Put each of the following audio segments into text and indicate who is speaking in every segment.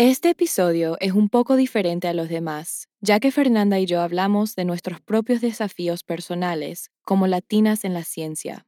Speaker 1: Este episodio es un poco diferente a los demás, ya que Fernanda y yo hablamos de nuestros propios desafíos personales como latinas en la ciencia.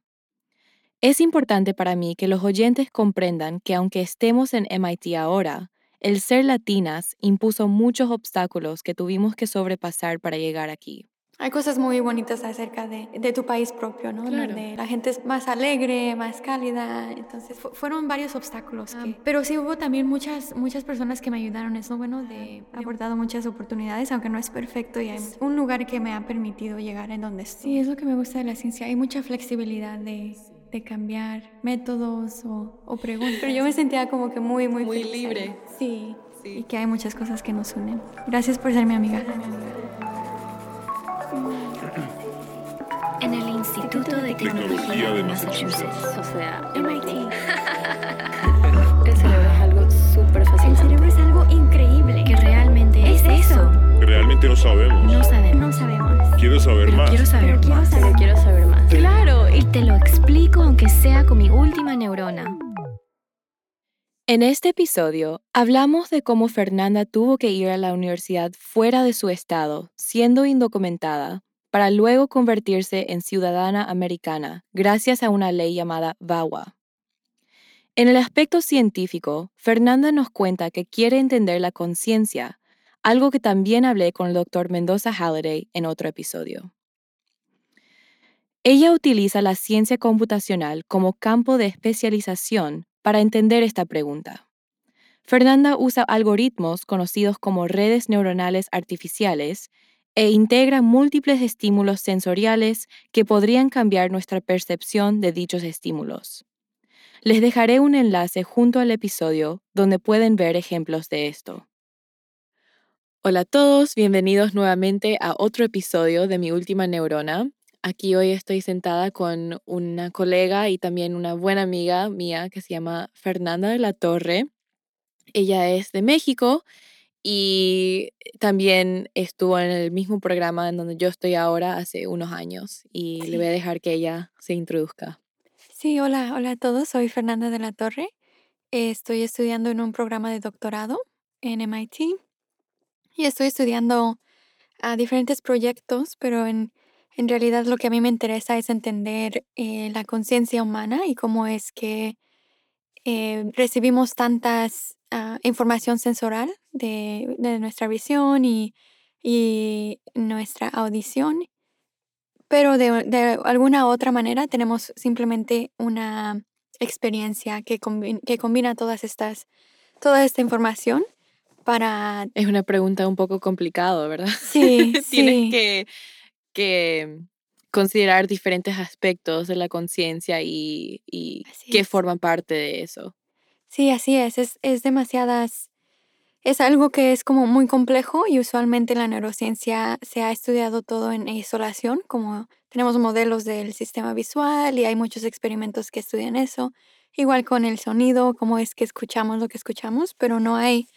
Speaker 1: Es importante para mí que los oyentes comprendan que aunque estemos en MIT ahora, el ser latinas impuso muchos obstáculos que tuvimos que sobrepasar para llegar aquí.
Speaker 2: Hay cosas muy bonitas acerca de, de tu país propio, ¿no?
Speaker 1: Claro.
Speaker 2: Donde la gente es más alegre, más cálida. Entonces, fu- fueron varios obstáculos. que- pero sí hubo también muchas, muchas personas que me ayudaron. Es lo bueno de abordado muchas oportunidades, aunque no es perfecto. Y hay un lugar que me ha permitido llegar en donde estoy. Sí, es lo que me gusta de la ciencia. Hay mucha flexibilidad de, de cambiar métodos o, o preguntas. Pero yo me sentía como que muy, muy,
Speaker 1: Muy
Speaker 2: feliz
Speaker 1: libre.
Speaker 2: Sí.
Speaker 1: Sí.
Speaker 2: Y que hay muchas cosas que nos unen. Gracias por ser mi amiga.
Speaker 3: En el Instituto de Tecnología de Massachusetts, o sea, MIT. El cerebro es algo súper
Speaker 2: El
Speaker 3: fascinante.
Speaker 2: cerebro es algo increíble.
Speaker 3: Que realmente es eso.
Speaker 4: Realmente no sabemos.
Speaker 3: No sabemos.
Speaker 2: No sabemos.
Speaker 4: Quiero saber
Speaker 3: Pero
Speaker 4: más.
Speaker 3: quiero saber
Speaker 2: Pero quiero
Speaker 3: más.
Speaker 2: saber
Speaker 3: quiero saber más. Claro, y te lo explico aunque sea con mi última neurona.
Speaker 1: En este episodio hablamos de cómo Fernanda tuvo que ir a la universidad fuera de su estado, siendo indocumentada, para luego convertirse en ciudadana americana gracias a una ley llamada VAWA. En el aspecto científico, Fernanda nos cuenta que quiere entender la conciencia, algo que también hablé con el doctor Mendoza Halliday en otro episodio. Ella utiliza la ciencia computacional como campo de especialización para entender esta pregunta. Fernanda usa algoritmos conocidos como redes neuronales artificiales e integra múltiples estímulos sensoriales que podrían cambiar nuestra percepción de dichos estímulos. Les dejaré un enlace junto al episodio donde pueden ver ejemplos de esto. Hola a todos, bienvenidos nuevamente a otro episodio de Mi Última Neurona. Aquí hoy estoy sentada con una colega y también una buena amiga mía que se llama Fernanda de la Torre. Ella es de México y también estuvo en el mismo programa en donde yo estoy ahora hace unos años y le voy a dejar que ella se introduzca.
Speaker 2: Sí, hola, hola a todos. Soy Fernanda de la Torre. Estoy estudiando en un programa de doctorado en MIT y estoy estudiando a diferentes proyectos, pero en, en realidad lo que a mí me interesa es entender eh, la conciencia humana y cómo es que eh, recibimos tantas ah, información sensorial de, de nuestra visión y, y nuestra audición pero de, de alguna otra manera tenemos simplemente una experiencia que, combi- que combina todas estas, toda esta información para...
Speaker 1: Es una pregunta un poco complicada, ¿verdad?
Speaker 2: Sí,
Speaker 1: Tienes
Speaker 2: sí.
Speaker 1: que, que considerar diferentes aspectos de la conciencia y, y que
Speaker 2: es.
Speaker 1: forman parte de eso.
Speaker 2: Sí, así es. Es, es demasiadas... Es algo que es como muy complejo y usualmente en la neurociencia se ha estudiado todo en isolación, como tenemos modelos del sistema visual y hay muchos experimentos que estudian eso. Igual con el sonido, cómo es que escuchamos lo que escuchamos, pero no hay,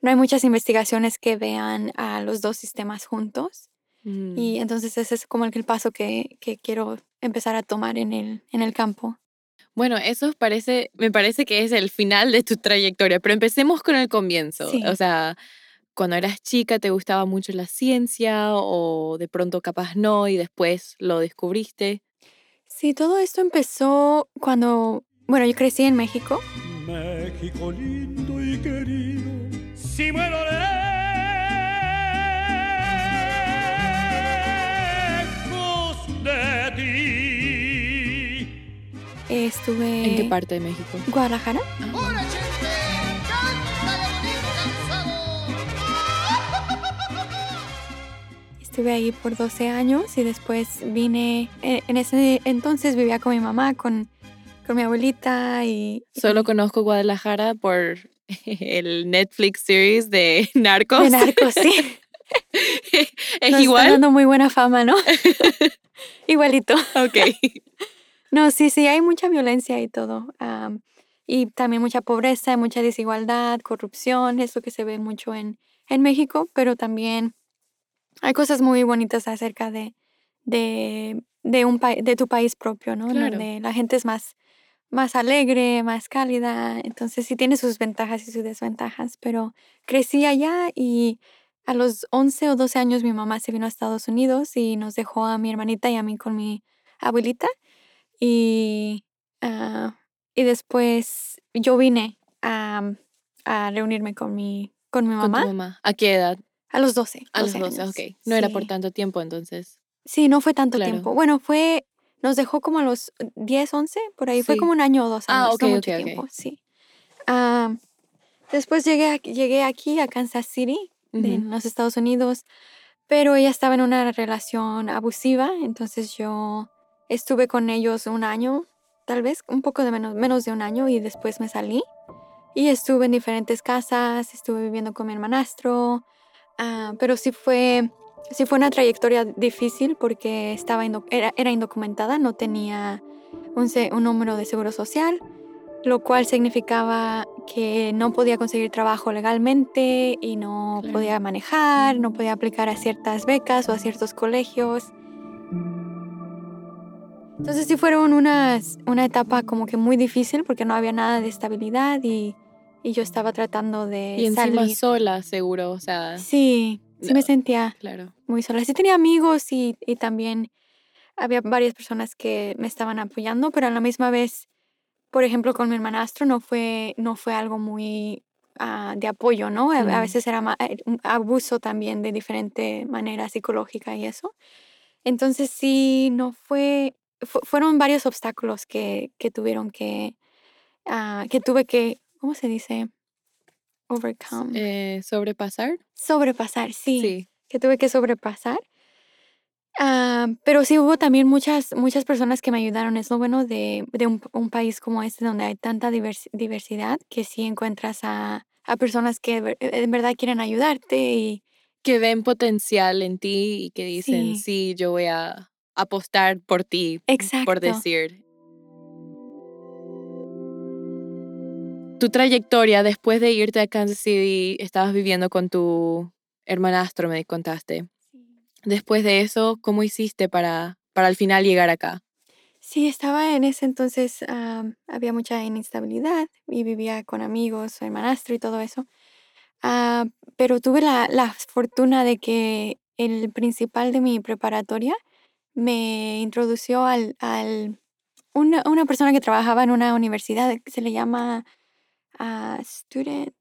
Speaker 2: no hay muchas investigaciones que vean a los dos sistemas juntos.
Speaker 1: Mm.
Speaker 2: Y entonces ese es como el, el paso que, que quiero empezar a tomar en el, en el campo.
Speaker 1: Bueno, eso parece, me parece que es el final de tu trayectoria, pero empecemos con el comienzo.
Speaker 2: Sí.
Speaker 1: O sea, cuando eras chica te gustaba mucho la ciencia o de pronto capaz no y después lo descubriste.
Speaker 2: Sí, todo esto empezó cuando, bueno, yo crecí en México.
Speaker 5: México lindo y querido, si muero
Speaker 2: Estuve
Speaker 1: ¿En qué parte de México?
Speaker 2: Guadalajara. Estuve ahí por 12 años y después vine, eh, en ese entonces vivía con mi mamá, con, con mi abuelita y...
Speaker 1: Solo conozco Guadalajara por el Netflix series de Narcos.
Speaker 2: De narcos, sí.
Speaker 1: es
Speaker 2: Nos está
Speaker 1: igual.
Speaker 2: dando muy buena fama, ¿no? Igualito.
Speaker 1: Ok.
Speaker 2: No, sí, sí, hay mucha violencia y todo. am, y también mucha pobreza, mucha desigualdad, corrupción, eso que se ve mucho en, en México, pero también hay cosas muy bonitas acerca de, de, de, un de tu país propio, ¿no?
Speaker 1: Claro.
Speaker 2: Donde la gente es más, más alegre, más cálida, entonces sí tiene sus ventajas y sus desventajas, pero crecí allá y a los 11 o 12 años mi mamá se vino a Estados Unidos y nos dejó a mi hermanita y a mí con mi abuelita y, ah, y después yo vine a, a reunirme con mi, con mi
Speaker 1: Con tu
Speaker 2: mamá.
Speaker 1: ¿A qué edad?
Speaker 2: a los 12.
Speaker 1: A los
Speaker 2: 12
Speaker 1: 12,
Speaker 2: años.
Speaker 1: ok. No era por tanto tiempo entonces.
Speaker 2: Sí, no fue tanto
Speaker 1: Claro.
Speaker 2: tiempo. Bueno, fue, nos dejó como a los 10, 11, por ahí. Fue como un año o dos
Speaker 1: Ah,
Speaker 2: años,
Speaker 1: ok,
Speaker 2: no
Speaker 1: ok,
Speaker 2: mucho
Speaker 1: ok.
Speaker 2: tiempo, sí. Ah, después llegué, llegué aquí a Kansas City, de-
Speaker 1: Ujú.
Speaker 2: en los Estados Unidos, pero ella estaba en una relación abusiva, entonces yo estuve con ellos un año, tal vez un poco de menos, menos de un año, y después me salí. Y estuve en diferentes casas, estuve viviendo con mi hermanastro, ah, pero sí fue, sí fue una trayectoria difícil porque estaba era, era indocumentada, no tenía un, un número de seguro social, lo cual significaba que no podía conseguir trabajo legalmente y no
Speaker 1: Claro.
Speaker 2: podía manejar, no podía aplicar a ciertas becas o a ciertos colegios. Entonces sí fueron unas, una etapa como que muy difícil porque no había nada de estabilidad y, y yo estaba tratando de
Speaker 1: Y encima
Speaker 2: salir.
Speaker 1: sola, seguro. O sea,
Speaker 2: Sí, sí me
Speaker 1: No.
Speaker 2: sentía
Speaker 1: claro.
Speaker 2: muy sola. Sí tenía amigos y, y también había varias personas que me estaban apoyando, pero a la misma vez, por ejemplo, con mi hermanastro no fue, no fue algo muy ah, de apoyo, ¿no? A, a
Speaker 1: Mm.
Speaker 2: veces era eh, abuso también de diferente manera psicológica y eso. Entonces sí, no fue, fu- fueron varios obstáculos que, que tuvieron que, ah, que tuve que, ¿cómo se dice? Overcome.
Speaker 1: Eh, ¿Sobrepasar?
Speaker 2: Sobrepasar, sí
Speaker 1: Sí.
Speaker 2: que tuve que sobrepasar. Ah, pero sí hubo también muchas, muchas personas que me ayudaron. Es lo bueno de, de un, un país como este donde hay tanta divers- diversidad que sí encuentras a, a personas que ver- en verdad quieren ayudarte y
Speaker 1: Que ven potencial en ti y que dicen,
Speaker 2: Sí.
Speaker 1: sí, yo voy a apostar por ti,
Speaker 2: exacto.
Speaker 1: por decir. Tu trayectoria después de irte a Kansas City, estabas viviendo con tu hermanastro, me contaste. Después de eso, ¿cómo hiciste para, para al final llegar acá?
Speaker 2: Sí, estaba en ese entonces, había mucha inestabilidad y vivía con amigos, hermanastro y todo eso. Ah, pero tuve la, la fortuna de que el principal de mi preparatoria me introdució al, al una, una persona que trabajaba en una universidad que se le llama ah, student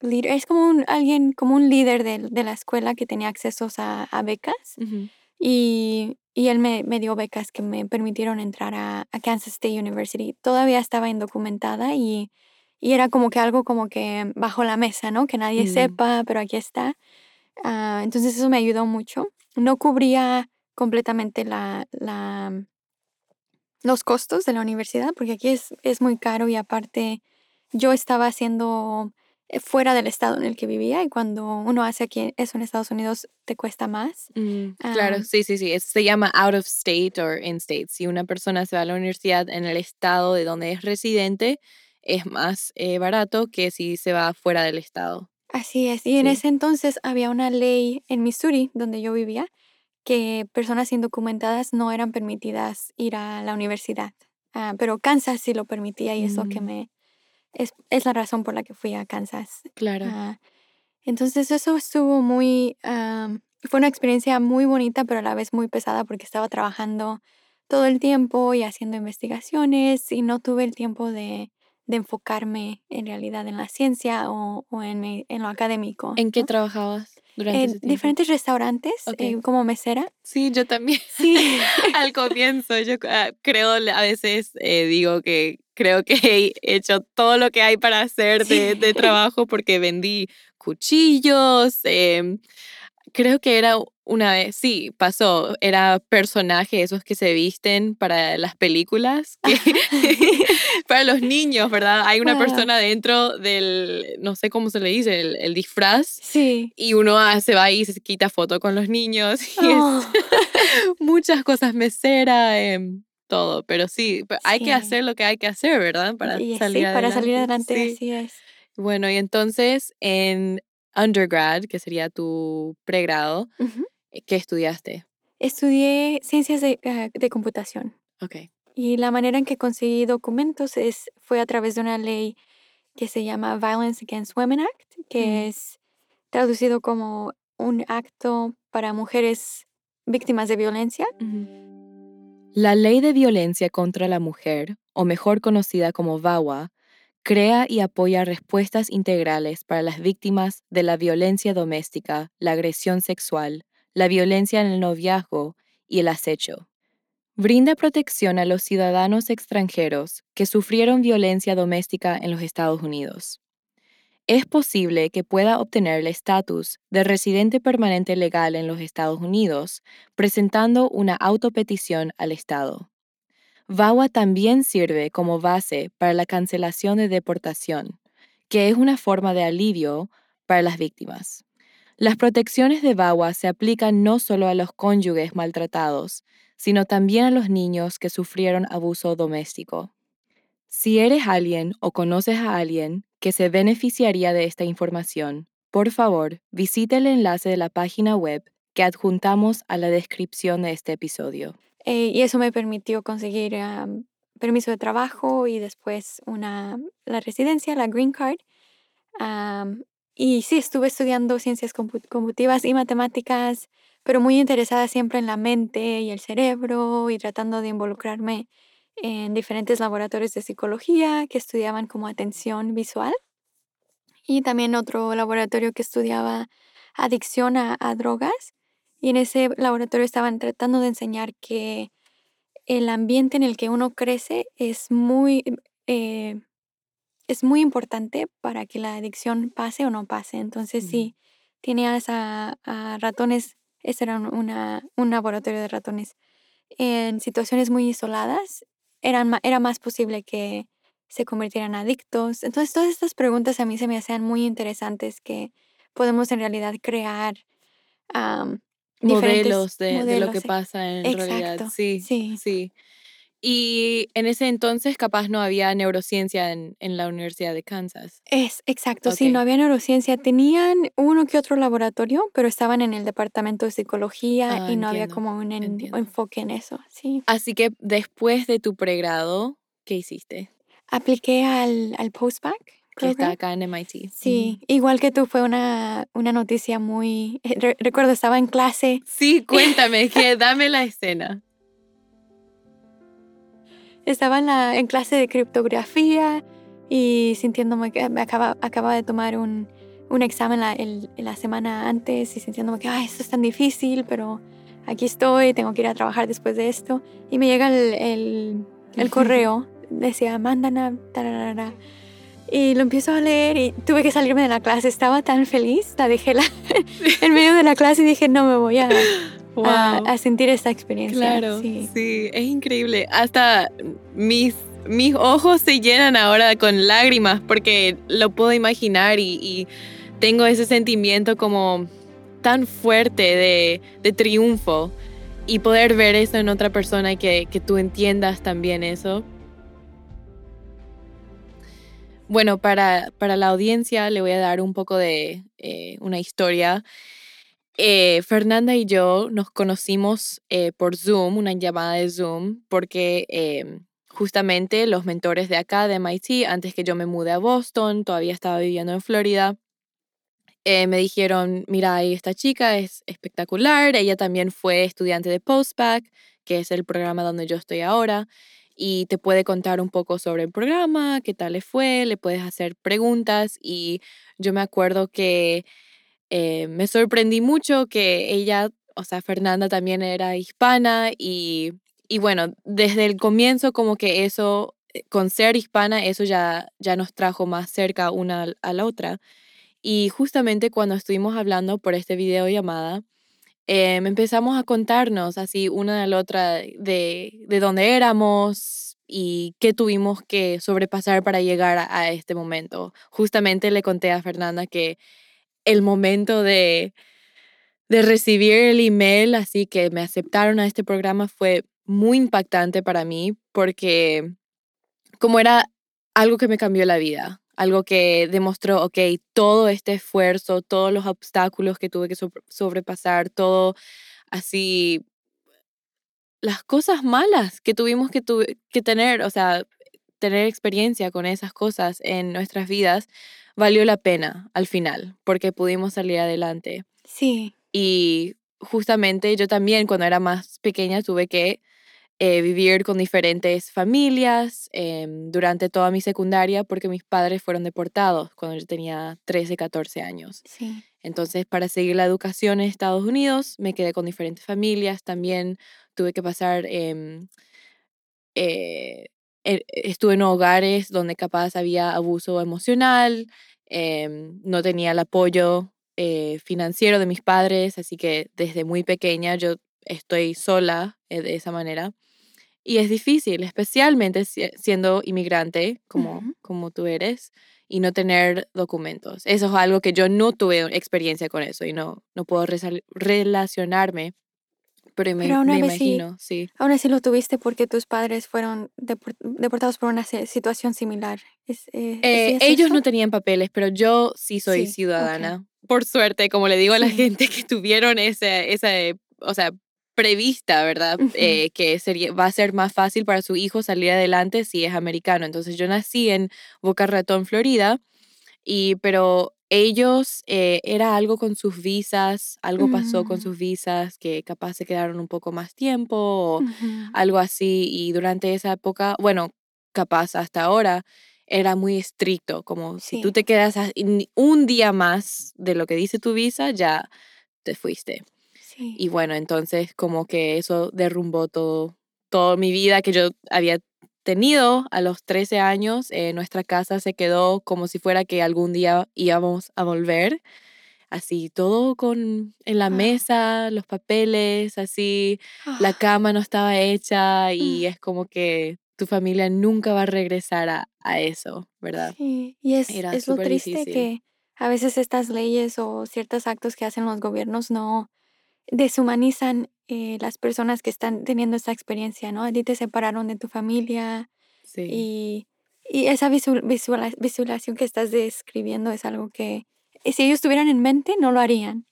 Speaker 2: leader. Es como un, alguien, como un líder de, de la escuela que tenía accesos a, a becas. Y, y él me, me dio becas que me permitieron entrar a, a Kansas State University. Todavía estaba indocumentada y, y era como que algo como que bajo la mesa, ¿no? Que nadie
Speaker 1: Mm.
Speaker 2: sepa, pero aquí está. Ah, entonces eso me ayudó mucho. No cubría completamente la, la, los costos de la universidad, porque aquí es, es muy caro y aparte yo estaba haciendo eh, fuera del estado en el que vivía y cuando uno hace aquí eso en Estados Unidos te cuesta más.
Speaker 1: Mm, claro, sí, sí, sí. se llama out of state or in state. Si una persona se va a la universidad en el estado de donde es residente, es más eh, barato que si se va fuera del estado.
Speaker 2: Así es. Y en ese entonces había una ley en Missouri, donde yo vivía, que personas indocumentadas no eran permitidas ir a la universidad. Ah, pero Kansas sí lo permitía y eso que
Speaker 1: Mm.
Speaker 2: me... Es, es la razón por la que fui a Kansas.
Speaker 1: Claro.
Speaker 2: Ah, entonces eso estuvo muy... am, fue una experiencia muy bonita, pero a la vez muy pesada porque estaba trabajando todo el tiempo y haciendo investigaciones y no tuve el tiempo de, de enfocarme en realidad en la ciencia o, o en, mi- en lo académico.
Speaker 1: ¿En qué trabajabas durante
Speaker 2: En
Speaker 1: ese tiempo?
Speaker 2: diferentes restaurantes eh, como mesera.
Speaker 1: Sí, yo también.
Speaker 2: Sí.
Speaker 1: Al comienzo, yo ah, creo, a veces eh, digo que creo que he hecho todo lo que hay para hacer de, de trabajo porque vendí cuchillos, em, creo que era una vez, sí, pasó, era personaje, esos que se visten para las películas, que, para los niños, ¿verdad? Hay una
Speaker 2: Wow.
Speaker 1: persona dentro del, no sé cómo se le dice, el, el disfraz,
Speaker 2: Sí.
Speaker 1: y uno ah, se va y se quita foto con los niños, y es
Speaker 2: Oh,
Speaker 1: muchas cosas mesera, em, todo, pero sí, hay
Speaker 2: Sí.
Speaker 1: que hacer lo que hay que hacer, ¿verdad? Para
Speaker 2: y sí,
Speaker 1: salir
Speaker 2: para salir
Speaker 1: adelante.
Speaker 2: adelante,
Speaker 1: Sí.
Speaker 2: así es.
Speaker 1: Bueno, y entonces en undergrad, que sería tu pregrado,
Speaker 2: Ujú.
Speaker 1: ¿qué estudiaste?
Speaker 2: Estudié ciencias de, ah, de computación
Speaker 1: Ok.
Speaker 2: y la manera en que conseguí documentos es, fue a través de una ley que se llama Violence Against Women Act, que
Speaker 1: Mm.
Speaker 2: es traducido como un acto para mujeres víctimas de violencia.
Speaker 1: La Ley de Violencia contra la Mujer, o mejor conocida como VAWA, crea y apoya respuestas integrales para las víctimas de la violencia doméstica, la agresión sexual, la violencia en el noviazgo y el acecho. Brinda protección a los ciudadanos extranjeros que sufrieron violencia doméstica en los Estados Unidos. Es posible que pueda obtener el estatus de residente permanente legal en los Estados Unidos presentando una autopetición al Estado. VAWA también sirve como base para la cancelación de deportación, que es una forma de alivio para las víctimas. Las protecciones de VAWA se aplican no solo a los cónyuges maltratados, sino también a los niños que sufrieron abuso doméstico. Si eres alguien o conoces a alguien que se beneficiaría de esta información, por favor, visite el enlace de la página web que adjuntamos a la descripción de este episodio.
Speaker 2: Eh, y eso me permitió conseguir am, permiso de trabajo y después una, la residencia, la green card. Am, y sí, estuve estudiando ciencias compu- computivas y matemáticas, pero muy interesada siempre en la mente y el cerebro y tratando de involucrarme en diferentes laboratorios de psicología que estudiaban como atención visual y también otro laboratorio que estudiaba adicción a drogas. Y en ese laboratorio estaban tratando de enseñar que el ambiente en el que uno crece es muy, eh, es muy importante para que la adicción pase o no pase. Entonces,
Speaker 1: Ujú.
Speaker 2: sí, tenías a, a ratones, ese era un- una, un laboratorio de ratones, en situaciones muy isoladas, eran, era más posible que se convirtieran adictos. Entonces, todas estas preguntas a mí se me hacían muy interesantes que podemos en realidad crear
Speaker 1: modelos de, de lo que pasa en realidad. Sí,
Speaker 2: sí.
Speaker 1: sí. Y en ese entonces capaz no había neurociencia en, en la Universidad de Kansas.
Speaker 2: Es exacto, sí, no había neurociencia. Tenían uno que otro laboratorio, pero estaban en el departamento de psicología
Speaker 1: Ah,
Speaker 2: y no había como un en- enfoque en eso, sí.
Speaker 1: Así que después de tu pregrado, ¿qué hiciste?
Speaker 2: Apliqué al, al postbac
Speaker 1: Que está acá en MIT.
Speaker 2: Sí, igual que tú, fue una, una noticia muy... eh, re- recuerdo, estaba en clase
Speaker 1: Sí, cuéntame, que dame la escena.
Speaker 2: Estaba en, la, en clase de criptografía y sintiéndome que me acaba, acababa de tomar un, un examen la, el- la semana antes y sintiéndome que, ay, esto es tan difícil, pero aquí estoy, tengo que ir a trabajar después de esto. Y me llega el, el, el correo, decía, Mandana, tararara. Y lo empiezo a leer y tuve que salirme de la clase. Estaba tan feliz, la dejé la, en medio de la clase y dije, no me voy a,
Speaker 1: Wow.
Speaker 2: a, a sentir esta experiencia.
Speaker 1: Claro,
Speaker 2: sí.
Speaker 1: sí. es increíble. Hasta mis, mis ojos se llenan ahora con lágrimas porque lo puedo imaginar y, y tengo ese sentimiento como tan fuerte de, de triunfo y poder ver eso en otra persona y que, que tú entiendas también eso. Bueno, para, para la audiencia le voy a dar un poco de eh, una historia. Eh, Fernanda y yo nos conocimos eh, por Zoom, una llamada de Zoom, porque justamente los mentores de acá, de MIT, antes que yo me mude a Boston, todavía estaba viviendo en Florida, me dijeron, mira, esta chica es espectacular, ella también fue estudiante de Postback, que es el programa donde yo estoy ahora, y te puede contar un poco sobre el programa, qué tal le fue, le puedes hacer preguntas, y yo me acuerdo que eh, me sorprendí mucho que ella, o sea, Fernanda también era hispana y, y bueno, desde el comienzo como que eso, eh, con ser hispana, eso ya, ya nos trajo más cerca una a la otra. Y justamente cuando estuvimos hablando por este videollamada, em, empezamos a contarnos así una de la otra de, de dónde éramos y qué tuvimos que sobrepasar para llegar a, a este momento. Justamente le conté a Fernanda que el momento de, de recibir el email, así que me aceptaron a este programa, fue muy impactante para mí porque como era algo que me cambió la vida, algo que demostró, ok, todo este esfuerzo, todos los obstáculos que tuve que sobrepasar, todo así, las cosas malas que tuvimos que, que tener, o sea, tener experiencia con esas cosas en nuestras vidas, valió la pena al final, porque pudimos salir adelante.
Speaker 2: Sí.
Speaker 1: Y justamente yo también cuando era más pequeña tuve que eh, vivir con diferentes familias em, durante toda mi secundaria porque mis padres fueron deportados cuando yo tenía 13, 14 años.
Speaker 2: Sí.
Speaker 1: Entonces, para seguir la educación en Estados Unidos, me quedé con diferentes familias. También tuve que pasar, em, eh, e, estuve en hogares donde capaz había abuso emocional, em, no tenía el apoyo eh, financiero de mis padres, así que desde muy pequeña yo estoy sola de esa manera. Y es difícil, especialmente siendo inmigrante como, como tú eres y no tener documentos. Eso es algo que yo no tuve experiencia con eso y no, no puedo relacionarme, pero me, me imagino, sí.
Speaker 2: Aún así lo tuviste porque tus padres fueron deportados por una situación similar. ¿Es,
Speaker 1: eh, eh, ellos no tenían papeles, pero yo sí soy ciudadana. Por suerte, como le digo a la gente que tuvieron ese, ese o sea, prevista, ¿verdad? Eh, que sería, va a ser más fácil para su hijo salir adelante si es americano. Entonces yo nací en Boca Ratón, Florida, y, pero ellos, eh, era algo con sus visas, algo pasó con mm. sus visas que capaz se quedaron un poco más tiempo o algo así. Y durante esa época, bueno, capaz hasta ahora, era muy estricto, como si tú te quedas un día más de lo que dice tu visa, ya te fuiste. Y bueno, entonces como que eso derrumbó todo, toda mi vida que yo había tenido a los 13 años. Eh, nuestra casa se quedó como si fuera que algún día íbamos a volver. Así, todo con en la ah. mesa, los papeles, así, la ah. cama no estaba hecha y mm. es como que tu familia nunca va a regresar a, a eso, ¿verdad?
Speaker 2: Sí, y es, es lo triste que a veces estas leyes o ciertos actos que hacen los gobiernos no, deshumanizan eh, las personas que están teniendo esta experiencia, ¿no? A ti te separaron de tu familia
Speaker 1: sí.
Speaker 2: y, y, esa visual, visualización que estás describiendo es algo que eh, si ellos tuvieran en mente no lo harían.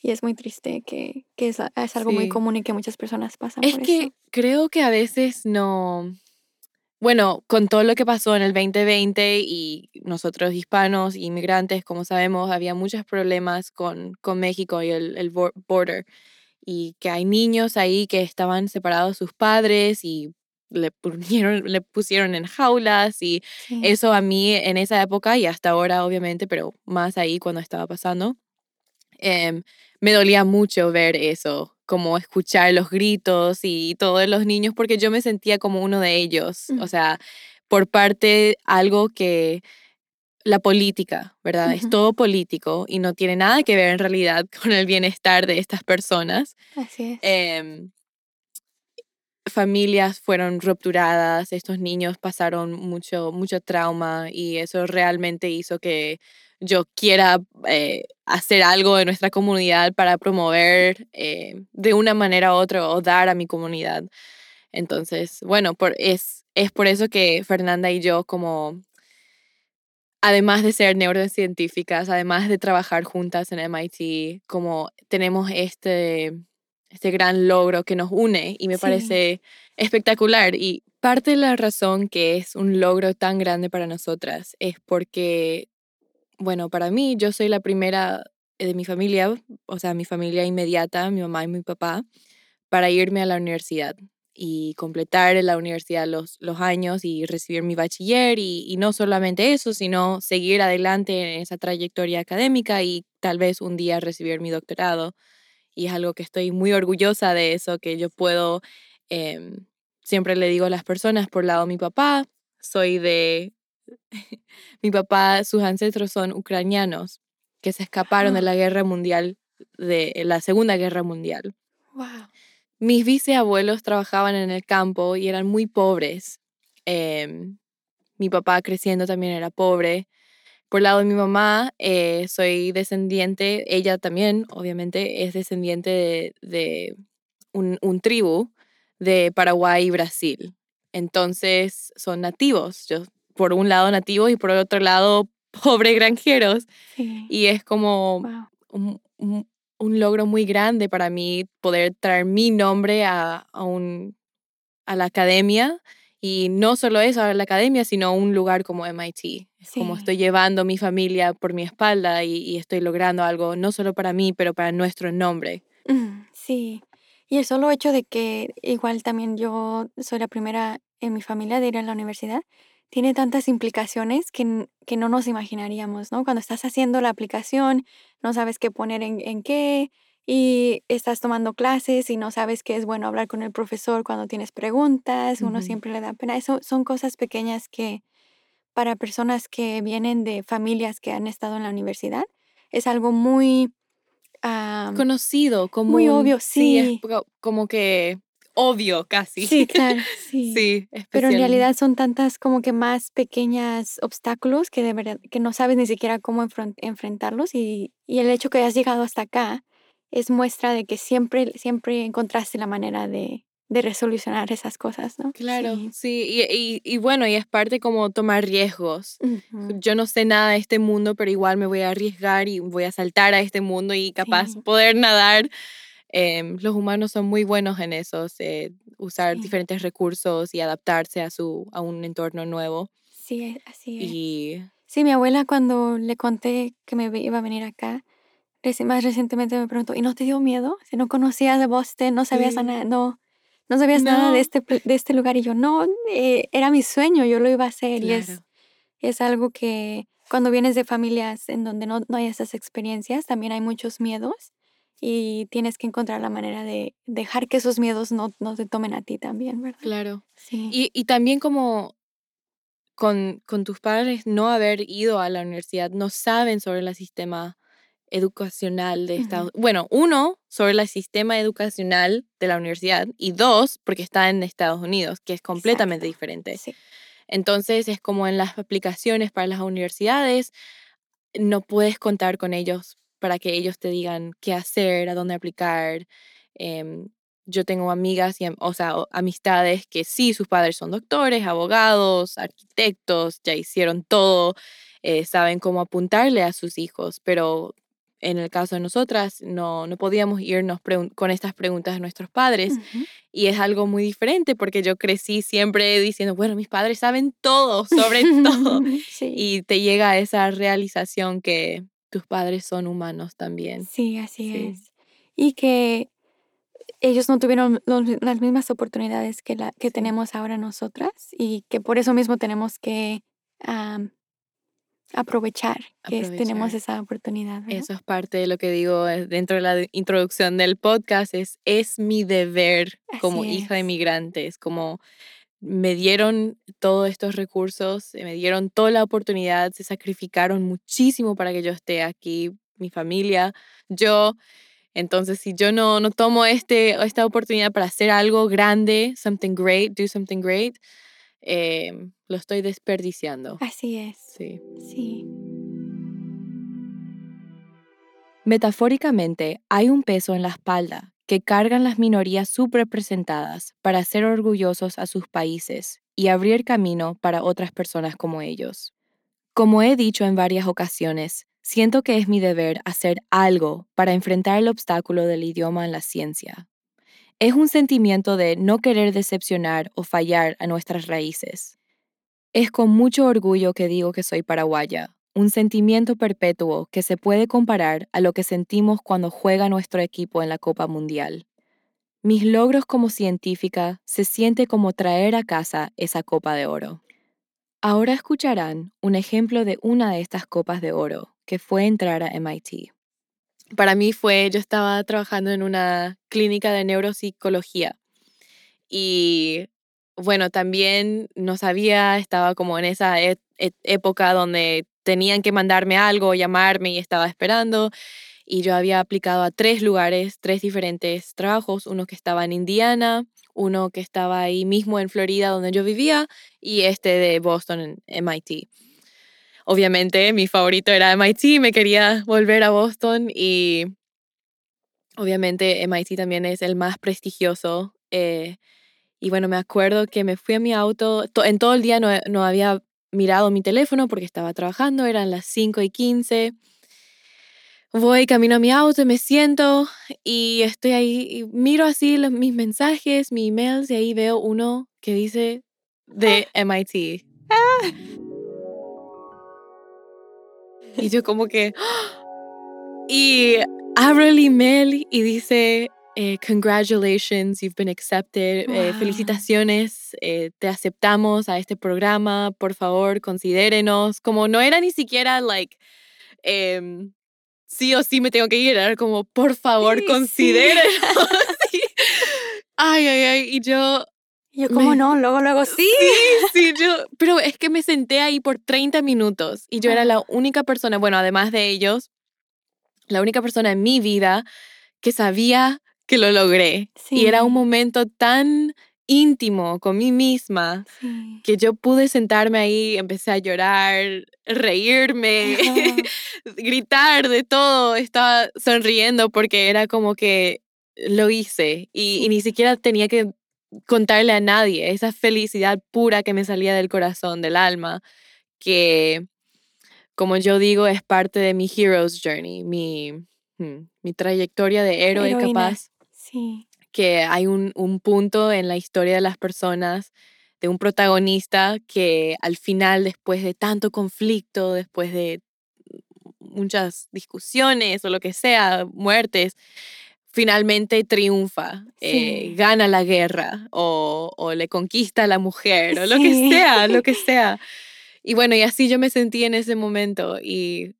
Speaker 2: Y es muy triste que, que es, es, algo muy común y que muchas personas pasan.
Speaker 1: Es que creo que a veces no, bueno, con todo lo que pasó en el 2020 y nosotros hispanos, inmigrantes, como sabemos, había muchos problemas con, con México y el, el border. Y que hay niños ahí que estaban separados de sus padres y le pusieron, le pusieron en jaulas y eso a mí en esa época y hasta ahora obviamente, pero más ahí cuando estaba pasando, em, me dolía mucho ver eso, como escuchar los gritos y todos los niños, porque yo me sentía como uno de ellos, o sea, por parte algo que la política, ¿verdad? Es todo político y no tiene nada que ver en realidad con el bienestar de estas personas.
Speaker 2: Así es.
Speaker 1: Em, familias fueron rupturadas, estos niños pasaron mucho, mucho trauma y eso realmente hizo que yo quiera eh, hacer algo en nuestra comunidad para promover eh, de una manera u otra o dar a mi comunidad. Entonces, bueno, por, es, es por eso que Fernanda y yo como además de ser neurocientíficas, además de trabajar juntas en MIT, como tenemos este, este gran logro que nos une y me parece espectacular. Y parte de la razón que es un logro tan grande para nosotras es porque bueno, para mí, yo soy la primera de mi familia, o sea, mi familia inmediata, mi mamá y mi papá, para irme a la universidad y completar la universidad los, los años y recibir mi bachiller y, y, no solamente eso, sino seguir adelante en esa trayectoria académica y tal vez un día recibir mi doctorado. Y es algo que estoy muy orgullosa de eso, que yo puedo, em, siempre le digo a las personas, por lado de mi papá, soy de mi papá, sus ancestros son ucranianos que se escaparon de
Speaker 2: Ah.
Speaker 1: la guerra mundial, de la Segunda Guerra Mundial.
Speaker 2: Wow.
Speaker 1: Mis bisabuelos trabajaban en el campo y eran muy pobres. Em, mi papá creciendo también era pobre. Por el lado de mi mamá, eh, soy descendiente, ella también, obviamente, es descendiente de, de un, un tribu de Paraguay y Brasil. Entonces, son nativos. Yo, por un lado, nativos y por el otro lado, pobres granjeros.
Speaker 2: Sí.
Speaker 1: Y es como
Speaker 2: wow.
Speaker 1: un, un- un logro muy grande para mí poder traer mi nombre a, a un, a la academia. Y no solo eso, a la academia, sino a un lugar como MIT. Es como
Speaker 2: Sí.
Speaker 1: estoy llevando mi familia por mi espalda y, y estoy logrando algo no solo para mí, pero para nuestro nombre.
Speaker 2: Sí, y el solo hecho de que igual también yo soy la primera en mi familia de ir a la universidad, tiene tantas implicaciones que, que no nos imaginaríamos, ¿no? Cuando estás haciendo la aplicación, no sabes qué poner en, en qué y estás tomando clases y no sabes que es bueno hablar con el profesor cuando tienes preguntas, uno
Speaker 1: Ujú.
Speaker 2: siempre le da pena. Eso son cosas pequeñas que para personas que vienen de familias que han estado en la universidad es algo muy...
Speaker 1: Conocido como
Speaker 2: Muy obvio, sí.
Speaker 1: co- como que obvio casi.
Speaker 2: Sí, claro, sí.
Speaker 1: sí,
Speaker 2: Pero en realidad son tantas como que más pequeñas obstáculos que de verdad que no sabes ni siquiera cómo enfrentarlos y, y el hecho que hayas llegado hasta acá es muestra de que siempre, siempre encontraste la manera de, de resolucionar esas cosas, ¿no?
Speaker 1: Claro,
Speaker 2: Sí.
Speaker 1: sí, y, y- y bueno, y es parte como tomar riesgos. Yo no sé nada de este mundo, pero igual me voy a arriesgar y voy a saltar a este mundo y capaz
Speaker 2: Sí.
Speaker 1: poder nadar. Em, los humanos son muy buenos en eso, eh, usar
Speaker 2: Sí.
Speaker 1: diferentes recursos y adaptarse a, su, a un entorno nuevo.
Speaker 2: Sí, e- así es.
Speaker 1: Y
Speaker 2: Sí, mi abuela cuando le conté que me iba a venir acá, más recientemente me preguntó, ¿y no te dio miedo? Si no conocías de Boston, no sabías nada, no, no sabías nada
Speaker 1: No.
Speaker 2: de este, de este lugar. Y yo, no, eh, era mi sueño, yo lo iba a hacer. Y es,
Speaker 1: Claro.
Speaker 2: es algo que cuando vienes de familias en donde no, no hay esas experiencias, también hay muchos miedos y tienes que encontrar la manera de dejar que esos miedos no, no te tomen a ti también, ¿verdad?
Speaker 1: claro.
Speaker 2: Sí.
Speaker 1: Y, y también como con, con tus padres no haber ido a la universidad, no saben sobre el sistema educacional de Estados Bueno, uno, sobre el sistema educacional de la universidad y dos, porque está en Estados Unidos, que es completamente
Speaker 2: Exacto.
Speaker 1: diferente.
Speaker 2: Sí.
Speaker 1: Entonces es como en las aplicaciones para las universidades, no puedes contar con ellos para que ellos te digan qué hacer, a dónde aplicar. Em, yo tengo amigas y, o sea, amistades que sí, sus padres son doctores, abogados, arquitectos, ya hicieron todo, eh, saben cómo apuntarle a sus hijos, pero en el caso de nosotras no, no podíamos irnos con estas preguntas a nuestros padres.
Speaker 2: Ujú.
Speaker 1: Y es algo muy diferente porque yo crecí siempre diciendo, bueno, mis padres saben todo sobre todo.
Speaker 2: sí.
Speaker 1: Y te llega esa realización que tus padres son humanos también.
Speaker 2: Sí, así
Speaker 1: Sí.
Speaker 2: es. Y que ellos no tuvieron los las mismas oportunidades que, la, que tenemos ahora nosotras y que por eso mismo tenemos que am, aprovechar que es- tenemos
Speaker 1: Aprovechar.
Speaker 2: esa oportunidad. ¿verdad?
Speaker 1: Eso es parte de lo que digo eh, dentro de la introducción del podcast, es, es mi deber como hija de
Speaker 2: es.
Speaker 1: migrantes, como me dieron todos estos recursos, eh, me dieron toda la oportunidad, se sacrificaron muchísimo para que yo esté aquí, mi familia, yo. Entonces, si yo no, no tomo este, esta oportunidad para hacer algo grande, something great, do something great, eh, lo estoy desperdiciando.
Speaker 2: Así es.
Speaker 1: Sí.
Speaker 2: Sí.
Speaker 1: Metafóricamente, hay un peso en la espalda que cargan las minorías subrepresentadas para ser orgullosos a sus países y abrir camino para otras personas como ellos. Como he dicho en varias ocasiones, siento que es mi deber hacer algo para enfrentar el obstáculo del idioma en la ciencia. Es un sentimiento de no querer decepcionar o fallar a nuestras raíces. Es con mucho orgullo que digo que soy paraguaya, un sentimiento perpetuo que se puede comparar a lo que sentimos cuando juega nuestro equipo en la Copa Mundial. Mis logros como científica se siente como traer a casa esa copa de oro. Ahora escucharán un ejemplo de una de estas copas de oro, que fue entrar a MIT. Para mí fue, yo estaba trabajando en una clínica de neuropsicología y bueno, también no sabía, estaba como en esa e- e- época donde tenían que mandarme algo, llamarme y estaba esperando. Y yo había aplicado a tres lugares, tres diferentes trabajos, uno que estaba en Indiana, uno que estaba ahí mismo en Florida donde yo vivía y este de Boston en MIT. Obviamente mi favorito era MIT, me quería volver a Boston y obviamente MIT también es el más prestigioso. eh, y bueno, me acuerdo que me fui a mi auto, to- en todo el día no, no había mirado mi teléfono porque estaba trabajando, eran las 5 y 15. Voy camino a mi auto, me siento y estoy ahí, y miro así los, mis mensajes, mis emails y ahí veo uno que dice de MIT. Y yo como que... Y abro el email y dice, eh, congratulations, you've been accepted, eh, felicitaciones, eh, te aceptamos a este programa, por favor, considérenos. Como no era ni siquiera, like, em, sí o sí me tengo que ir, era como, por favor,
Speaker 2: Sí, sí.
Speaker 1: considérenos. Sí. Ay, ay, ay, y yo,
Speaker 2: Yo, ¿cómo
Speaker 1: Me-
Speaker 2: no? Luego, luego, sí.
Speaker 1: sí, yo, pero es que me senté ahí por 30 minutos y yo era la única persona, bueno, además de ellos, la única persona en mi vida que sabía que lo logré. Y era un
Speaker 2: Sí.
Speaker 1: momento tan íntimo con mí misma
Speaker 2: Sí.
Speaker 1: que yo pude sentarme ahí, empecé a llorar, reírme, gritar de todo, estaba sonriendo porque era como que lo hice y, y ni
Speaker 2: Sí.
Speaker 1: siquiera tenía que contarle a nadie esa felicidad pura que me salía del corazón, del alma, que como yo digo es parte de mi hero's journey, mi, hmm, mi trayectoria de héroe
Speaker 2: Heroína.
Speaker 1: capaz
Speaker 2: Sí.
Speaker 1: que hay un, un punto en la historia de las personas, de un protagonista que al final, después de tanto conflicto, después de muchas discusiones o lo que sea, muertes, finalmente triunfa, eh,
Speaker 2: Sí.
Speaker 1: gana la guerra o, o le conquista a la mujer o lo que sea, lo que sea. Y bueno, y así yo me sentí en ese momento y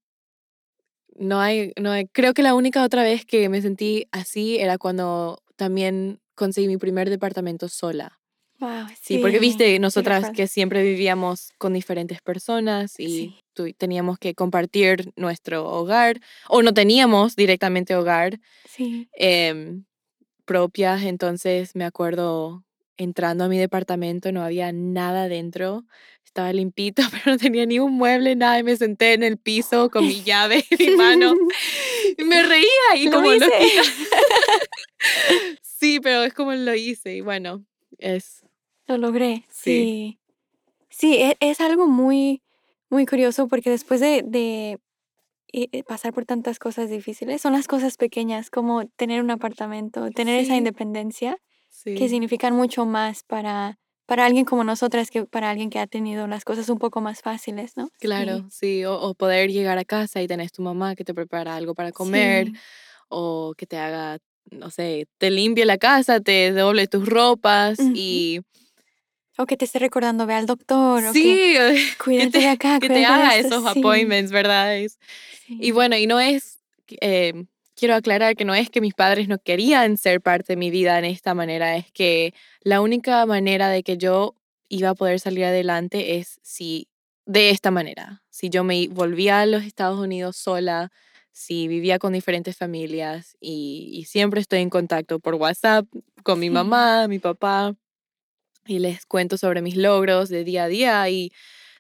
Speaker 1: no hay, no hay, creo que la única otra vez que me sentí así era cuando también conseguí mi primer departamento sola.
Speaker 2: Wow,
Speaker 1: Sí, porque viste, nosotras que siempre vivíamos con diferentes personas y
Speaker 2: Sí.
Speaker 1: teníamos que compartir nuestro hogar o no teníamos directamente hogar
Speaker 2: Sí.
Speaker 1: em, propias, entonces me acuerdo entrando a mi departamento, no había nada dentro, estaba limpito, pero no tenía ni un mueble, nada, y me senté en el piso con mi llave en mi mano y me reía y
Speaker 2: Lo
Speaker 1: como
Speaker 2: hice.
Speaker 1: Sí, pero es como lo hice y bueno, es
Speaker 2: Lo logré.
Speaker 1: Sí.
Speaker 2: Sí. Sí, e- es, algo muy, muy curioso porque después de, de eh, eh, pasar por tantas cosas difíciles, son las cosas pequeñas como tener un apartamento, tener esa independencia,
Speaker 1: sí.
Speaker 2: que significan mucho más para, para alguien como nosotras que para alguien que ha tenido las cosas un poco más fáciles, ¿no?
Speaker 1: Claro, sí, o, o poder llegar a casa y tenés tu mamá que te prepara algo para comer, o que te haga, no sé, te limpie la casa, te doble tus ropas y
Speaker 2: O que te esté recordando, ve al doctor, o que
Speaker 1: sí,
Speaker 2: cuídate
Speaker 1: te-
Speaker 2: de acá,
Speaker 1: que te haga
Speaker 2: esto",
Speaker 1: esos
Speaker 2: sí,
Speaker 1: appointments, ¿verdad? Es-
Speaker 2: sí.
Speaker 1: Y bueno, y no es, eh, quiero aclarar que no es que mis padres no querían ser parte de mi vida en esta manera, es que la única manera de que yo iba a poder salir adelante es si, de esta manera, si yo me volvía a los Estados Unidos sola, si vivía con diferentes familias y, y siempre estoy en contacto por WhatsApp con mi
Speaker 2: Sí.
Speaker 1: mamá, mi papá, y les cuento sobre mis logros de día a día y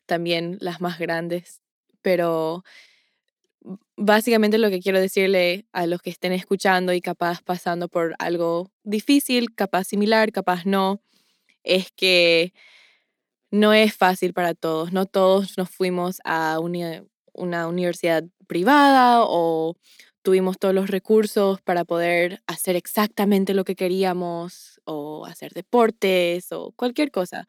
Speaker 1: también las más grandes. Pero básicamente lo que quiero decirle a los que estén escuchando y capaz pasando por algo difícil, capaz similar, capaz no, es que no es fácil para todos. No todos nos fuimos a uni- una universidad privada o tuvimos todos los recursos para poder hacer exactamente lo que queríamos o hacer deportes o cualquier cosa.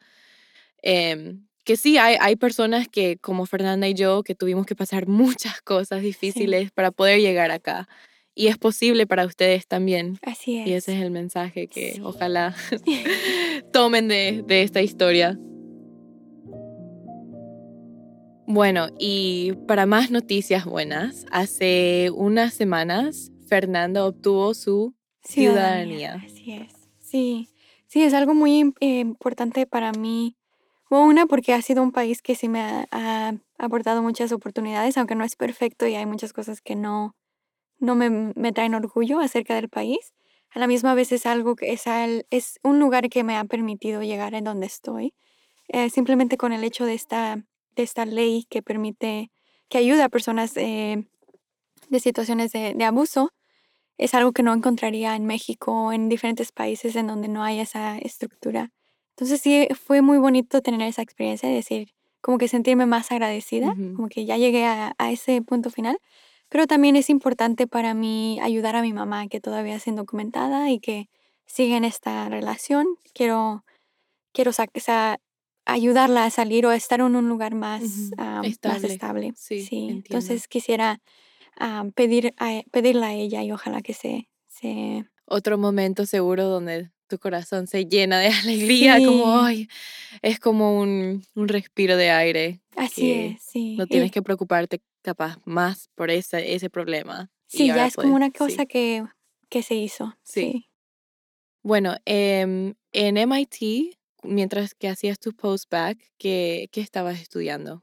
Speaker 1: Em, que sí, hay, hay personas que, como Fernanda y yo, que tuvimos que pasar muchas cosas difíciles para poder llegar acá. Y es posible para ustedes también.
Speaker 2: Así es.
Speaker 1: Y ese es el mensaje que
Speaker 2: Sí.
Speaker 1: ojalá tomen de, de esta historia. Bueno, y para más noticias buenas, hace unas semanas Fernanda obtuvo su ciudadanía.
Speaker 2: Así es. Sí, sí, es algo muy eh, importante para mí. Bueno, una porque ha sido un país que sí me ha, ha aportado muchas oportunidades, aunque no es perfecto y hay muchas cosas que no, no me, me traen orgullo acerca del país. A la misma vez es algo que es, al- es un lugar que me ha permitido llegar en donde estoy. Eh, simplemente con el hecho de esta, esta ley que permite, que ayuda a personas eh, de situaciones de, de abuso, es algo que no encontraría en México o en diferentes países en donde no hay esa estructura. Entonces sí, fue muy bonito tener esa experiencia y decir, como que sentirme más agradecida,
Speaker 1: Ujú.
Speaker 2: como que ya llegué a, a ese punto final. Pero también es importante para mí ayudar a mi mamá, que todavía es indocumentada y que sigue en esta relación. Quiero, quiero sa- sa- ayudarla a salir o a estar en un lugar más, ah, más
Speaker 1: Estable.
Speaker 2: estable.
Speaker 1: Sí.
Speaker 2: Entonces quisiera ah, pedir a, pedirle a ella y ojalá que se... se
Speaker 1: Otro momento seguro donde tu corazón se llena de alegría, como ay, es como un, un respiro de aire.
Speaker 2: así es, sí.
Speaker 1: No
Speaker 2: Y-
Speaker 1: tienes que preocuparte capaz más por ese, ese problema.
Speaker 2: sí, ya es como una
Speaker 1: sí.
Speaker 2: cosa que, que se hizo.
Speaker 1: Sí.
Speaker 2: sí.
Speaker 1: Bueno, em, en MIT, mientras que hacías tu postback, ¿qué, qué estabas estudiando?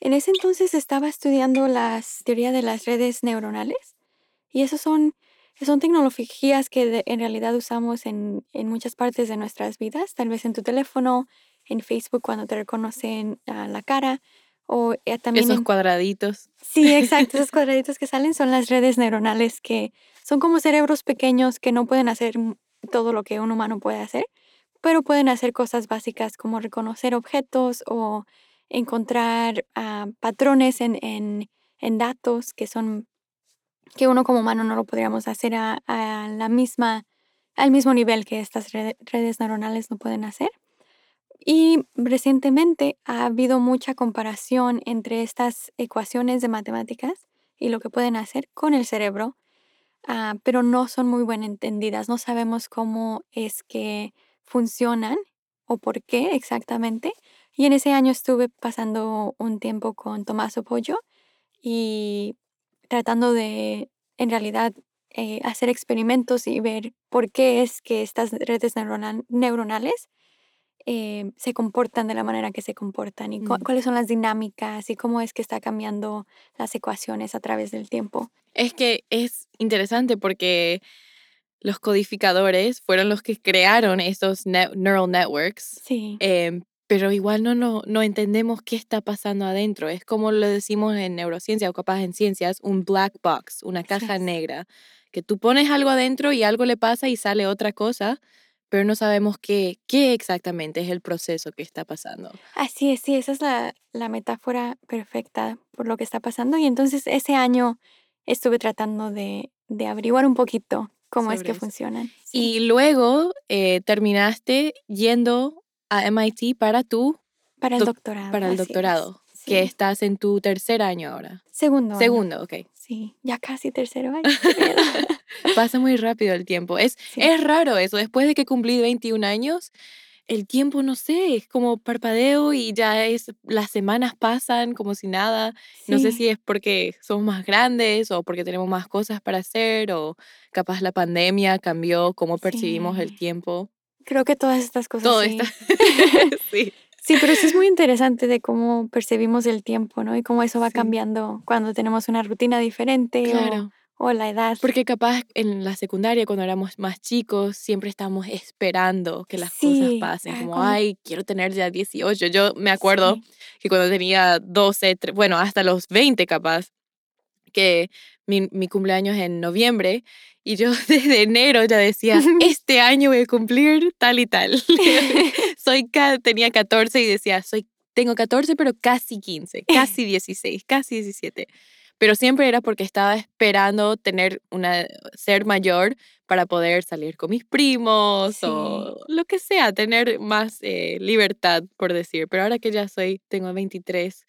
Speaker 2: En ese entonces estaba estudiando las teoría de las redes neuronales y eso son, son tecnologías que de- en realidad usamos en, en muchas partes de nuestras vidas, tal vez en tu teléfono, en Facebook cuando te reconocen la cara o eh, también
Speaker 1: Esos
Speaker 2: en-
Speaker 1: cuadraditos.
Speaker 2: Sí, exacto. Esos cuadraditos que salen son las redes neuronales que son como cerebros pequeños que no pueden hacer m- todo lo que un humano puede hacer, pero pueden hacer cosas básicas como reconocer objetos o encontrar ah, patrones en, en, en datos que son que uno como humano no lo podríamos hacer a, a la misma, al mismo nivel que estas rede- redes neuronales no pueden hacer. Y recientemente ha habido mucha comparación entre estas ecuaciones de matemáticas y lo que pueden hacer con el cerebro, ah, pero no son muy bien entendidas. No sabemos cómo es que funcionan o por qué exactamente. Y en ese año estuve pasando un tiempo con Tomás Pollo y tratando de, en realidad, eh, hacer experimentos y ver por qué es que estas redes neuronal- neuronales eh, se comportan de la manera que se comportan y cu-
Speaker 1: Mm.
Speaker 2: cuáles son las dinámicas y cómo es que está cambiando las ecuaciones a través del tiempo.
Speaker 1: Es que es interesante porque los codificadores fueron los que crearon esos ne- neural networks,
Speaker 2: Sí,
Speaker 1: em, pero igual no, no, no entendemos qué está pasando adentro. Es como lo decimos en neurociencia o capaz en ciencias, un black box, una caja negra, que tú pones algo adentro y algo le pasa y sale otra cosa, pero no sabemos qué, qué exactamente es el proceso que está pasando.
Speaker 2: así es, sí, esa es la, la metáfora perfecta por lo que está pasando. Y entonces ese año estuve tratando de, de averiguar un poquito cómo es que
Speaker 1: eso.
Speaker 2: funcionan. Sí.
Speaker 1: Y luego eh, terminaste yendo a MIT para tu,
Speaker 2: para el
Speaker 1: doc-
Speaker 2: doctorado.
Speaker 1: para el
Speaker 2: es.
Speaker 1: doctorado,
Speaker 2: Sí.
Speaker 1: que estás en tu tercer año ahora.
Speaker 2: Segundo. año.
Speaker 1: Segundo, ok.
Speaker 2: Sí, ya casi tercero año.
Speaker 1: Pasa muy rápido el tiempo. Es,
Speaker 2: Sí.
Speaker 1: es raro eso. Después de que cumplí 21 años, el tiempo, no sé, es como parpadeo y ya es, las semanas pasan como si nada. No sé si es porque somos más grandes o porque tenemos más cosas para hacer o capaz la pandemia cambió cómo percibimos el tiempo.
Speaker 2: Creo que todas estas cosas
Speaker 1: Todo
Speaker 2: sí.
Speaker 1: sí.
Speaker 2: Sí, pero sí es muy interesante de cómo percibimos el tiempo, ¿no? Y cómo eso va cambiando cuando tenemos una rutina diferente
Speaker 1: Claro.
Speaker 2: o, la edad.
Speaker 1: Porque capaz en la secundaria, cuando éramos más chicos, siempre estamos esperando que las cosas
Speaker 2: Sí,
Speaker 1: pasen.
Speaker 2: ah,
Speaker 1: Como,
Speaker 2: cuando-
Speaker 1: ay, quiero tener ya 18. Yo me acuerdo
Speaker 2: Sí.
Speaker 1: que cuando tenía 12, tre- bueno, hasta los 20 capaz, que mi, mi cumpleaños en noviembre, y yo desde enero ya decía, este año voy a cumplir tal y tal. soy tenía 14 y decía, soy, tengo 14, pero casi 15, casi 16, casi 17. Pero siempre era porque estaba esperando tener una, ser mayor para poder salir con mis primos o lo que sea, tener más eh, libertad, por decir. Pero ahora que ya soy, tengo 23,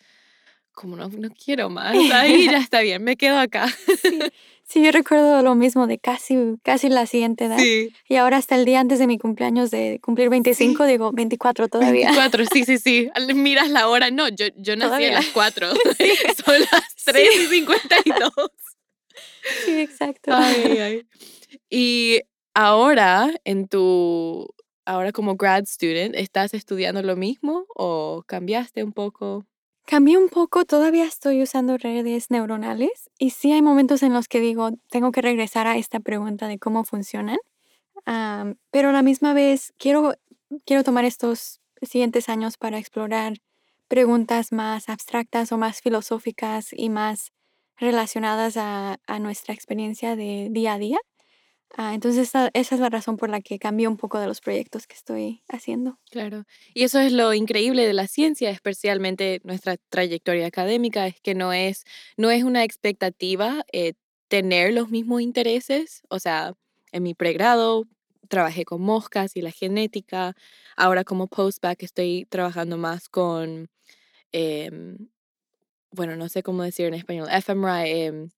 Speaker 1: como no, no quiero más, ahí ya está bien, me quedo acá.
Speaker 2: Sí. Sí, yo recuerdo lo mismo de casi, casi la siguiente edad.
Speaker 1: Sí.
Speaker 2: Y ahora hasta el día antes de mi cumpleaños de cumplir 25, digo 24 todavía.
Speaker 1: 24, sí, sí, sí. Miras la hora, no, yo, yo nací
Speaker 2: Todavía.
Speaker 1: a las 4. Son las 3 y 52.
Speaker 2: Sí, exacto.
Speaker 1: Ay, ay. Y ahora, en tu ahora como grad student, ¿estás estudiando lo mismo o cambiaste un poco?
Speaker 2: Cambié un poco, todavía estoy usando redes neuronales y sí hay momentos en los que digo, tengo que regresar a esta pregunta de cómo funcionan, am, pero a la misma vez quiero, quiero tomar estos siguientes años para explorar preguntas más abstractas o más filosóficas y más relacionadas a, a nuestra experiencia de día a día. Ah, entonces esa, es la razón por la que cambié un poco de los proyectos que estoy haciendo.
Speaker 1: Claro. Y eso es lo increíble de la ciencia, especialmente nuestra trayectoria académica, es que no es, no es una expectativa eh, tener los mismos intereses. O sea, en mi pregrado trabajé con moscas y la genética. Ahora como postback estoy trabajando más con, em, bueno, no sé cómo decir en español, fMRI, em,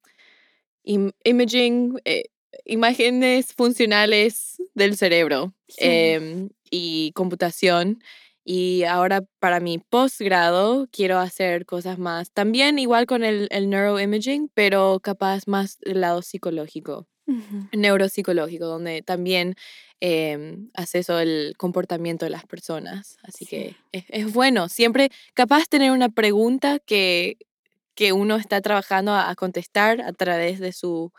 Speaker 1: im- imaging, eh, imágenes funcionales del cerebro
Speaker 2: Sí.
Speaker 1: em, y computación. Y ahora para mi posgrado quiero hacer cosas más, también igual con el, el neuroimaging, pero capaz más del lado psicológico, neuropsicológico, donde también em, acceso el comportamiento de las personas. Así
Speaker 2: Sí.
Speaker 1: que es, es bueno, siempre capaz tener una pregunta que, que uno está trabajando a, a contestar a través de su,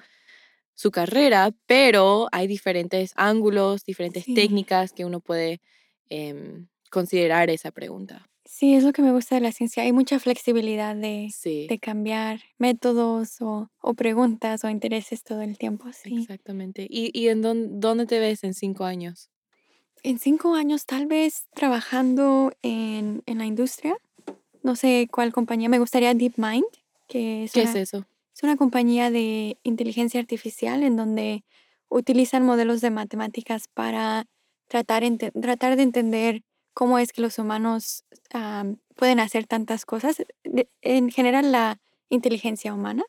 Speaker 1: su carrera, pero hay diferentes ángulos, diferentes
Speaker 2: Sí.
Speaker 1: técnicas que uno puede em, considerar esa pregunta.
Speaker 2: Sí, es lo que me gusta de la ciencia. Hay mucha flexibilidad de,
Speaker 1: Sí,
Speaker 2: de cambiar métodos o, o preguntas o intereses todo el tiempo. Sí.
Speaker 1: exactamente. ¿Y, y en dónde, dónde te ves en cinco años?
Speaker 2: En cinco años, tal vez trabajando en, en la industria. No sé cuál compañía. Me gustaría DeepMind, que es
Speaker 1: ¿Qué
Speaker 2: una,
Speaker 1: es eso?
Speaker 2: Es una compañía de inteligencia artificial en donde utilizan modelos de matemáticas para tratar, ente- tratar de entender cómo es que los humanos am, pueden hacer tantas cosas. En general, la inteligencia humana.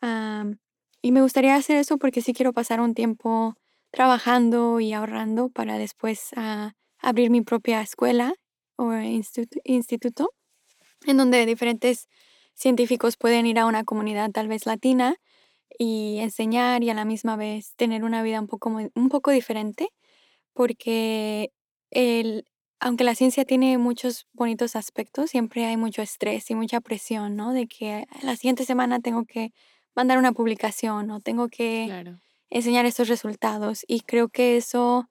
Speaker 2: Am, y me gustaría hacer eso porque sí quiero pasar un tiempo trabajando y ahorrando para después ah, abrir mi propia escuela o institu- instituto en donde diferentes científicos pueden ir a una comunidad tal vez latina y enseñar y a la misma vez tener una vida un poco, un poco diferente porque el, aunque la ciencia tiene muchos bonitos aspectos, siempre hay mucho estrés y mucha presión, ¿no? De que la siguiente semana tengo que mandar una publicación o tengo que
Speaker 1: Claro.
Speaker 2: enseñar estos resultados y creo que eso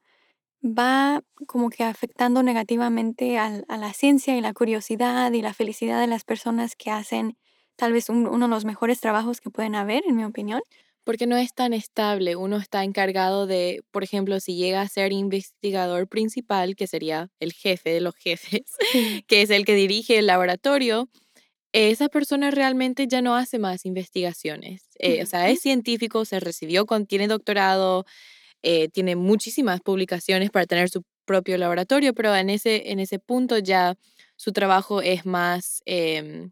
Speaker 2: va como que afectando negativamente al- a la ciencia y la curiosidad y la felicidad de las personas que hacen tal vez un- uno de los mejores trabajos que pueden haber, en mi opinión.
Speaker 1: Porque no es tan estable. Uno está encargado de, por ejemplo, si llega a ser investigador principal, que sería el jefe de los jefes,
Speaker 2: Sí.
Speaker 1: que es el que dirige el laboratorio, esa persona realmente ya no hace más investigaciones. Eh, o sea,
Speaker 2: Ujú.
Speaker 1: es científico, se recibió con, tiene doctorado, eh, tiene muchísimas publicaciones para tener su propio laboratorio, pero en ese, en ese punto ya su trabajo es más em,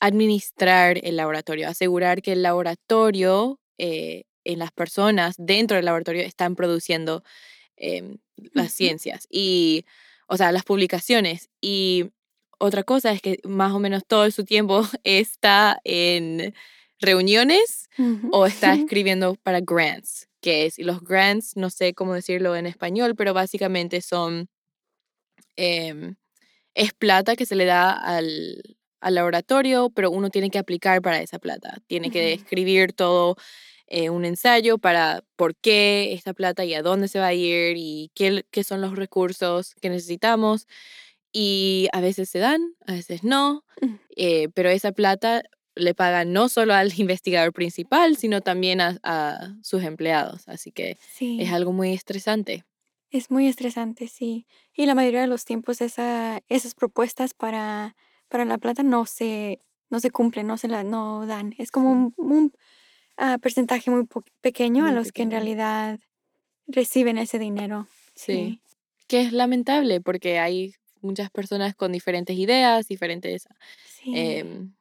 Speaker 1: administrar el laboratorio, asegurar que el laboratorio, eh, en las personas dentro del laboratorio están produciendo em, las ciencias y, o sea, las publicaciones. Y otra cosa es que más o menos todo su tiempo está en reuniones o está escribiendo para grants, que es, y los grants, no sé cómo decirlo en español, pero básicamente son, em, es plata que se le da al, al laboratorio, pero uno tiene que aplicar para esa plata. Tiene que escribir todo eh, un ensayo para por qué esta plata y a dónde se va a ir y qué, qué son los recursos que necesitamos. Y a veces se dan, a veces no,
Speaker 2: Mm.
Speaker 1: eh, pero esa plata le pagan no solo al investigador principal, sino también a, a sus empleados. Así que es algo muy estresante.
Speaker 2: Es muy estresante, sí. Y la mayoría de los tiempos esa, esas propuestas para, para la plata no se, no se cumplen, no se la no dan. Es como un, un, ah, porcentaje muy po- pequeño a los que en realidad reciben ese dinero.
Speaker 1: Sí.
Speaker 2: Sí.
Speaker 1: Que es lamentable porque hay muchas personas con diferentes ideas, diferentes
Speaker 2: Sí.
Speaker 1: em,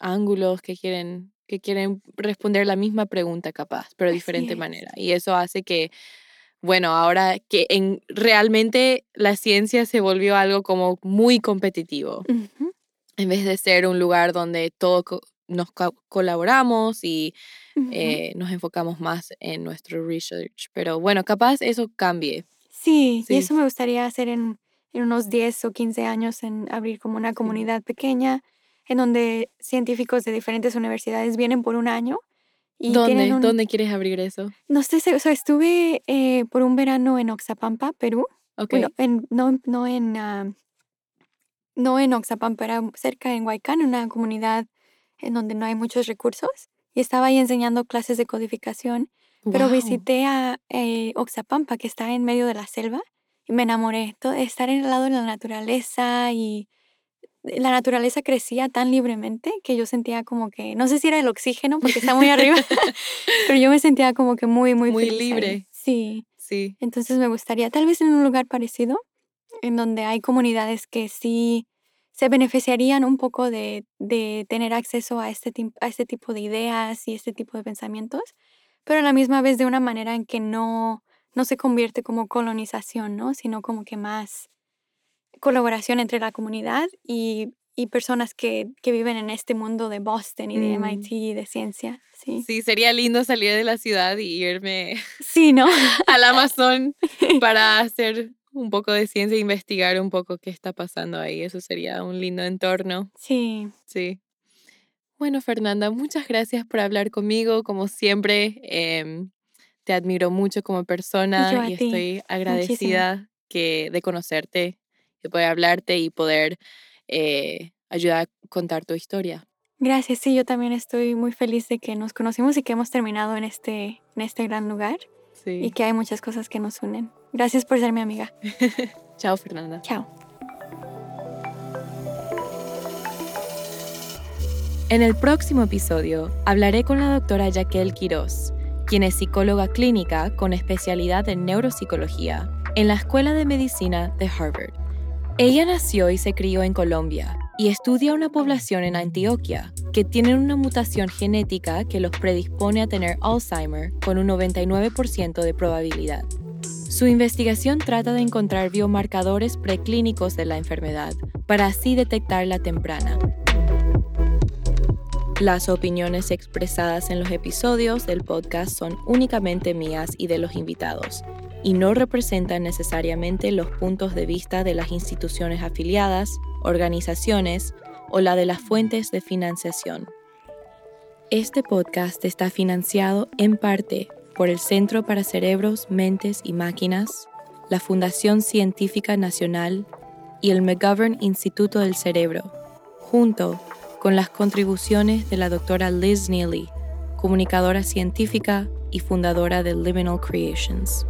Speaker 1: ángulos que quieren, que quieren responder la misma pregunta capaz, pero de diferente
Speaker 2: es.
Speaker 1: manera. Y eso hace que, bueno, ahora que en, realmente la ciencia se volvió algo como muy competitivo, en vez de ser un lugar donde todos co- nos co- colaboramos y eh, nos enfocamos más en nuestro research. Pero bueno, capaz eso cambie.
Speaker 2: Sí,
Speaker 1: Sí.
Speaker 2: y eso me gustaría hacer en, en unos 10 o 15 años, en abrir como una comunidad pequeña en donde científicos de diferentes universidades vienen por un año y
Speaker 1: ¿Dónde?
Speaker 2: un...
Speaker 1: ¿Dónde quieres abrir eso?
Speaker 2: No sé, o sea, estuve eh, por un verano en Oxapampa, Perú.
Speaker 1: Ok.
Speaker 2: Bueno, en, no, no en ah, no en Oxapampa, era cerca en Huaycán, una comunidad en donde no hay muchos recursos. Y estaba ahí enseñando clases de codificación, pero
Speaker 1: Guau.
Speaker 2: visité a eh, Oxapampa, que está en medio de la selva, y me enamoré. To- estar en el lado de la naturaleza y la naturaleza crecía tan libremente que yo sentía como que, no sé si era el oxígeno porque está muy arriba, pero yo me sentía como que muy, muy,
Speaker 1: Muy
Speaker 2: ahí.
Speaker 1: libre.
Speaker 2: Sí.
Speaker 1: Sí.
Speaker 2: Entonces me gustaría, tal vez en un lugar parecido, en donde hay comunidades que sí se beneficiarían un poco de, de tener acceso a este, a este tipo de ideas y este tipo de pensamientos, pero a la misma vez de una manera en que no, no se convierte como colonización, ¿no? Sino como que más colaboración entre la comunidad y, y personas que, que viven en este mundo de Boston y de
Speaker 1: Mm.
Speaker 2: MIT y de ciencia. Sí,
Speaker 1: Sí, sería lindo salir de la ciudad y irme
Speaker 2: sí ¿no?
Speaker 1: al Amazon para hacer un poco de ciencia e investigar un poco qué está pasando ahí. Eso sería un lindo entorno.
Speaker 2: Sí.
Speaker 1: Sí. Bueno, Fernanda, muchas gracias por hablar conmigo. Como siempre, em, te admiro mucho como persona
Speaker 2: yo
Speaker 1: y estoy agradecida que, de conocerte, de poder hablarte y poder eh, ayudar a contar tu historia.
Speaker 2: Gracias, sí, yo también estoy muy feliz de que nos conocimos y que hemos terminado en este, en este gran lugar y
Speaker 1: Sí.
Speaker 2: que hay muchas cosas que nos unen. Gracias por ser mi amiga.
Speaker 1: Chao, Fernanda.
Speaker 2: Chao.
Speaker 1: En el próximo episodio hablaré con la doctora Jaquel Quiroz, quien es psicóloga clínica con especialidad en neuropsicología en la Escuela de Medicina de Harvard. Ella nació y se crió en Colombia y estudia una población en Antioquia que tienen una mutación genética que los predispone a tener Alzheimer con un 99% de probabilidad. Su investigación trata de encontrar biomarcadores preclínicos de la enfermedad para así detectarla temprana. Las opiniones expresadas en los episodios del podcast son únicamente mías y de los invitados, y no representan necesariamente los puntos de vista de las instituciones afiliadas, organizaciones o la de las fuentes de financiación. Este podcast está financiado en parte por el Centro para Cerebros, Mentes y Máquinas, la Fundación Científica Nacional y el McGovern Instituto del Cerebro, junto con las contribuciones de la doctora Liz Neely, comunicadora científica y fundadora de Liminal Creations.